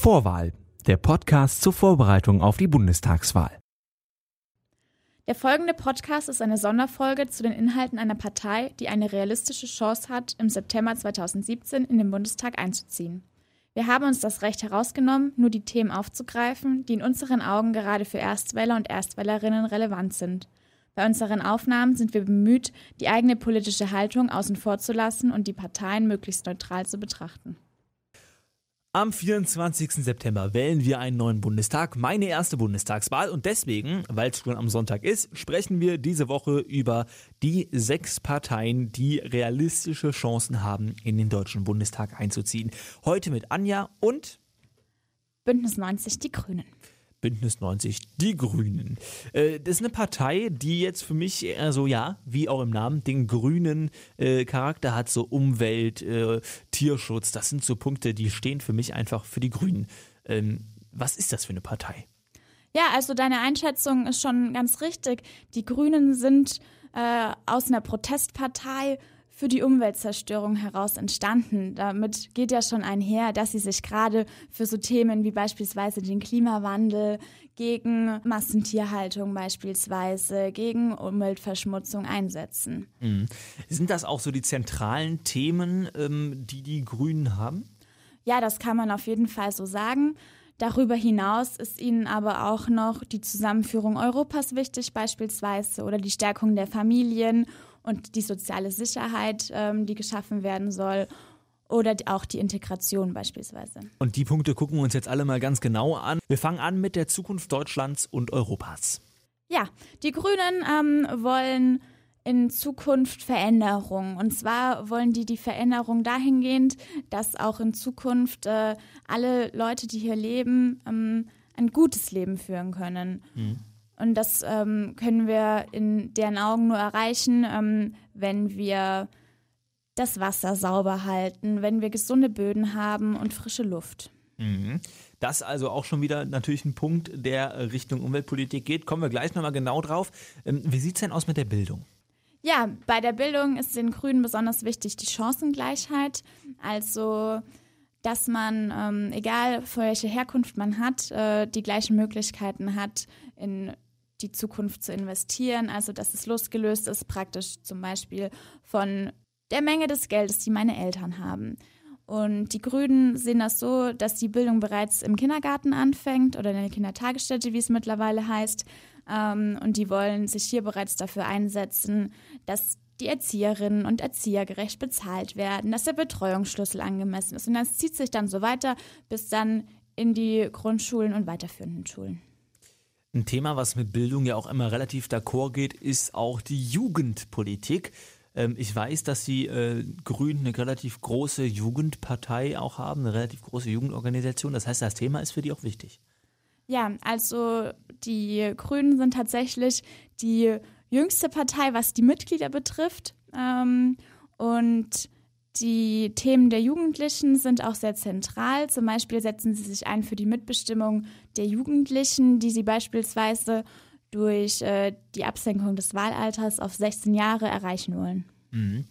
Vorwahl, der Podcast zur Vorbereitung auf die Bundestagswahl. Der folgende Podcast ist eine Sonderfolge zu den Inhalten einer Partei, die eine realistische Chance hat, im September 2017 in den Bundestag einzuziehen. Wir haben uns das Recht herausgenommen, nur die Themen aufzugreifen, die in unseren Augen gerade für Erstwähler und Erstwählerinnen relevant sind. Bei unseren Aufnahmen sind wir bemüht, die eigene politische Haltung außen vor zu lassen und die Parteien möglichst neutral zu betrachten. Am 24. September wählen wir einen neuen Bundestag, meine erste Bundestagswahl. Und deswegen, weil es schon am Sonntag ist, sprechen wir diese Woche über die sechs Parteien, die realistische Chancen haben, in den Deutschen Bundestag einzuziehen. Heute mit Anja und Bündnis 90 Die Grünen. Bündnis 90, die Grünen. Äh, das ist eine Partei, die jetzt für mich eher so, ja, wie auch im Namen, den grünen äh, Charakter hat, so Umwelt, äh, Tierschutz. Das sind so Punkte, die stehen für mich einfach für die Grünen. Ähm, was ist das für eine Partei? Ja, also deine Einschätzung ist schon ganz richtig. Die Grünen sind äh, aus einer Protestpartei für die Umweltzerstörung heraus entstanden. Damit geht ja schon einher, dass sie sich gerade für so Themen wie beispielsweise den Klimawandel, gegen Massentierhaltung beispielsweise, gegen Umweltverschmutzung einsetzen. Mhm. Sind das auch so die zentralen Themen, ähm, die die Grünen haben? Ja, das kann man auf jeden Fall so sagen. Darüber hinaus ist ihnen aber auch noch die Zusammenführung Europas wichtig beispielsweise oder die Stärkung der Familien und die soziale Sicherheit, ähm, die geschaffen werden soll oder auch die Integration beispielsweise. Und die Punkte gucken wir uns jetzt alle mal ganz genau an. Wir fangen an mit der Zukunft Deutschlands und Europas. Ja, die Grünen ähm, wollen in Zukunft Veränderung. Und zwar wollen die die Veränderung dahingehend, dass auch in Zukunft äh, alle Leute, die hier leben, ähm, ein gutes Leben führen können. Mhm. Und das ähm, können wir in deren Augen nur erreichen, ähm, wenn wir das Wasser sauber halten, wenn wir gesunde Böden haben und frische Luft. Mhm. Das also auch schon wieder natürlich ein Punkt, der Richtung Umweltpolitik geht. Kommen wir gleich nochmal genau drauf. Ähm, wie sieht es denn aus mit der Bildung? Ja, bei der Bildung ist den Grünen besonders wichtig die Chancengleichheit. Also dass man, ähm, egal für welche Herkunft man hat, äh, die gleichen Möglichkeiten hat, in die Zukunft zu investieren. Also dass es losgelöst ist praktisch zum Beispiel von der Menge des Geldes, die meine Eltern haben. Und die Grünen sehen das so, dass die Bildung bereits im Kindergarten anfängt oder in der Kindertagesstätte, wie es mittlerweile heißt. Ähm, und die wollen sich hier bereits dafür einsetzen, dass die Erzieherinnen und Erzieher gerecht bezahlt werden, dass der Betreuungsschlüssel angemessen ist. Und das zieht sich dann so weiter bis dann in die Grundschulen und weiterführenden Schulen. Ein Thema, was mit Bildung ja auch immer relativ d'accord geht, ist auch die Jugendpolitik. Ähm, ich weiß, dass die äh, Grünen eine relativ große Jugendpartei auch haben, eine relativ große Jugendorganisation. Das heißt, das Thema ist für die auch wichtig. Ja, also die Grünen sind tatsächlich die jüngste Partei, was die Mitglieder betrifft. Ähm, und die Themen der Jugendlichen sind auch sehr zentral. Zum Beispiel setzen sie sich ein für die Mitbestimmung der Jugendlichen, die sie beispielsweise durch äh, die Absenkung des Wahlalters auf 16 Jahre erreichen wollen. Mhm.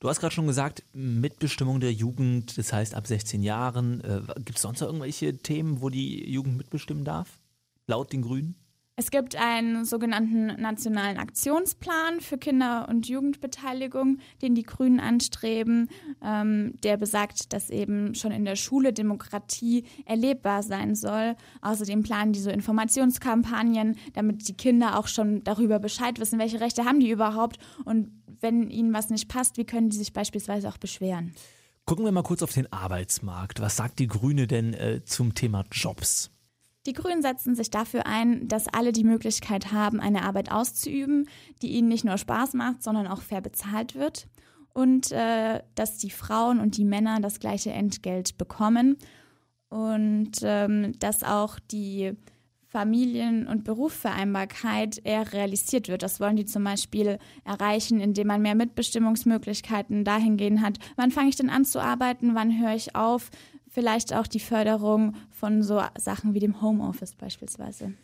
Du hast gerade schon gesagt, Mitbestimmung der Jugend, das heißt ab 16 Jahren. Äh, Gibt es sonst noch irgendwelche Themen, wo die Jugend mitbestimmen darf? Laut den Grünen? Es gibt einen sogenannten nationalen Aktionsplan für Kinder- und Jugendbeteiligung, den die Grünen anstreben, ähm, der besagt, dass eben schon in der Schule Demokratie erlebbar sein soll. Außerdem planen die so Informationskampagnen, damit die Kinder auch schon darüber Bescheid wissen, welche Rechte haben die überhaupt und wenn ihnen was nicht passt, wie können die sich beispielsweise auch beschweren. Gucken wir mal kurz auf den Arbeitsmarkt. Was sagt die Grüne denn äh, zum Thema Jobs? Die Grünen setzen sich dafür ein, dass alle die Möglichkeit haben, eine Arbeit auszuüben, die ihnen nicht nur Spaß macht, sondern auch fair bezahlt wird. Und äh, dass die Frauen und die Männer das gleiche Entgelt bekommen. Und ähm, dass auch die Familien- und Berufsvereinbarkeit eher realisiert wird. Das wollen die zum Beispiel erreichen, indem man mehr Mitbestimmungsmöglichkeiten dahingehend hat. Wann fange ich denn an zu arbeiten? Wann höre ich auf? Vielleicht auch die Förderung von so Sachen wie dem Homeoffice beispielsweise.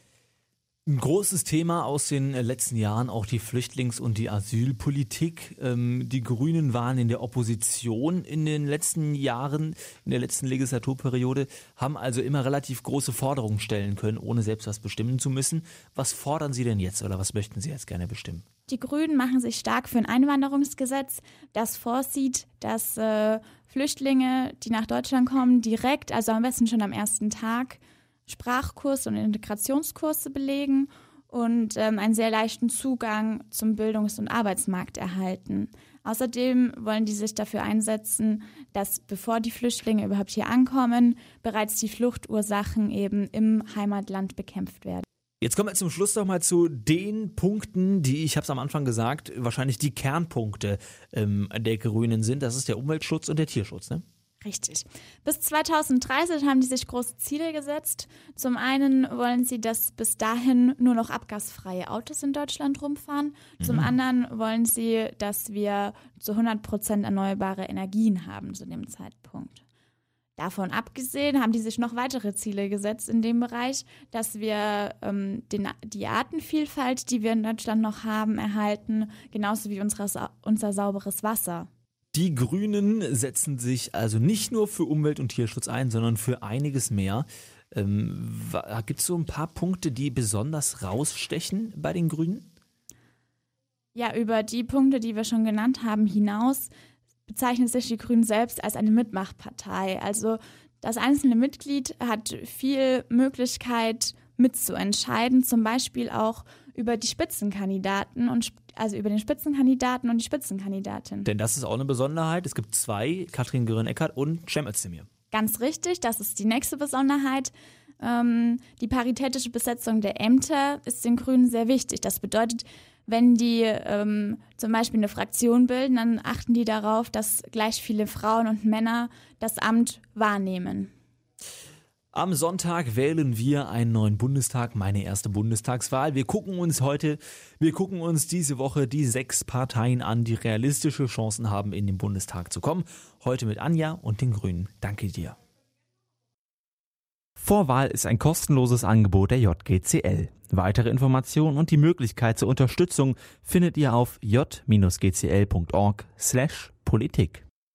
Ein großes Thema aus den letzten Jahren auch die Flüchtlings- und die Asylpolitik. Ähm, die Grünen waren in der Opposition in den letzten Jahren, in der letzten Legislaturperiode, haben also immer relativ große Forderungen stellen können, ohne selbst was bestimmen zu müssen. Was fordern Sie denn jetzt oder was möchten Sie jetzt gerne bestimmen? Die Grünen machen sich stark für ein Einwanderungsgesetz, das vorsieht, dass äh, Flüchtlinge, die nach Deutschland kommen, direkt, also am besten schon am ersten Tag, Sprachkurse und Integrationskurse belegen und ähm, einen sehr leichten Zugang zum Bildungs- und Arbeitsmarkt erhalten. Außerdem wollen die sich dafür einsetzen, dass bevor die Flüchtlinge überhaupt hier ankommen, bereits die Fluchtursachen eben im Heimatland bekämpft werden. Jetzt kommen wir zum Schluss noch mal zu den Punkten, die ich habe es am Anfang gesagt, wahrscheinlich die Kernpunkte ähm, der Grünen sind. Das ist der Umweltschutz und der Tierschutz, ne? Richtig. Bis 2030 haben die sich große Ziele gesetzt. Zum einen wollen sie, dass bis dahin nur noch abgasfreie Autos in Deutschland rumfahren. Zum mhm. anderen wollen sie, dass wir zu 100 Prozent erneuerbare Energien haben zu dem Zeitpunkt. Davon abgesehen haben die sich noch weitere Ziele gesetzt in dem Bereich, dass wir ähm, den, die Artenvielfalt, die wir in Deutschland noch haben, erhalten, genauso wie unsere, unser sauberes Wasser. Die Grünen setzen sich also nicht nur für Umwelt- und Tierschutz ein, sondern für einiges mehr. Ähm, Gibt es so ein paar Punkte, die besonders rausstechen bei den Grünen? Ja, über die Punkte, die wir schon genannt haben, hinaus bezeichnet sich die Grünen selbst als eine Mitmachpartei. Also das einzelne Mitglied hat viel Möglichkeit mitzuentscheiden, zum Beispiel auch über die Spitzenkandidaten und also über den Spitzenkandidaten und die Spitzenkandidatin. Denn das ist auch eine Besonderheit. Es gibt zwei, Katrin Göring-Eckardt und Cem Özdemir. Ganz richtig, das ist die nächste Besonderheit. Ähm, die paritätische Besetzung der Ämter ist den Grünen sehr wichtig. Das bedeutet, wenn die ähm, zum Beispiel eine Fraktion bilden, dann achten die darauf, dass gleich viele Frauen und Männer das Amt wahrnehmen. Am Sonntag wählen wir einen neuen Bundestag, meine erste Bundestagswahl. Wir gucken uns heute, wir gucken uns diese Woche die sechs Parteien an, die realistische Chancen haben, in den Bundestag zu kommen. Heute mit Anja und den Grünen. Danke dir. Vorwahl ist ein kostenloses Angebot der JGCL. Weitere Informationen und die Möglichkeit zur Unterstützung findet ihr auf j-gcl.org/politik.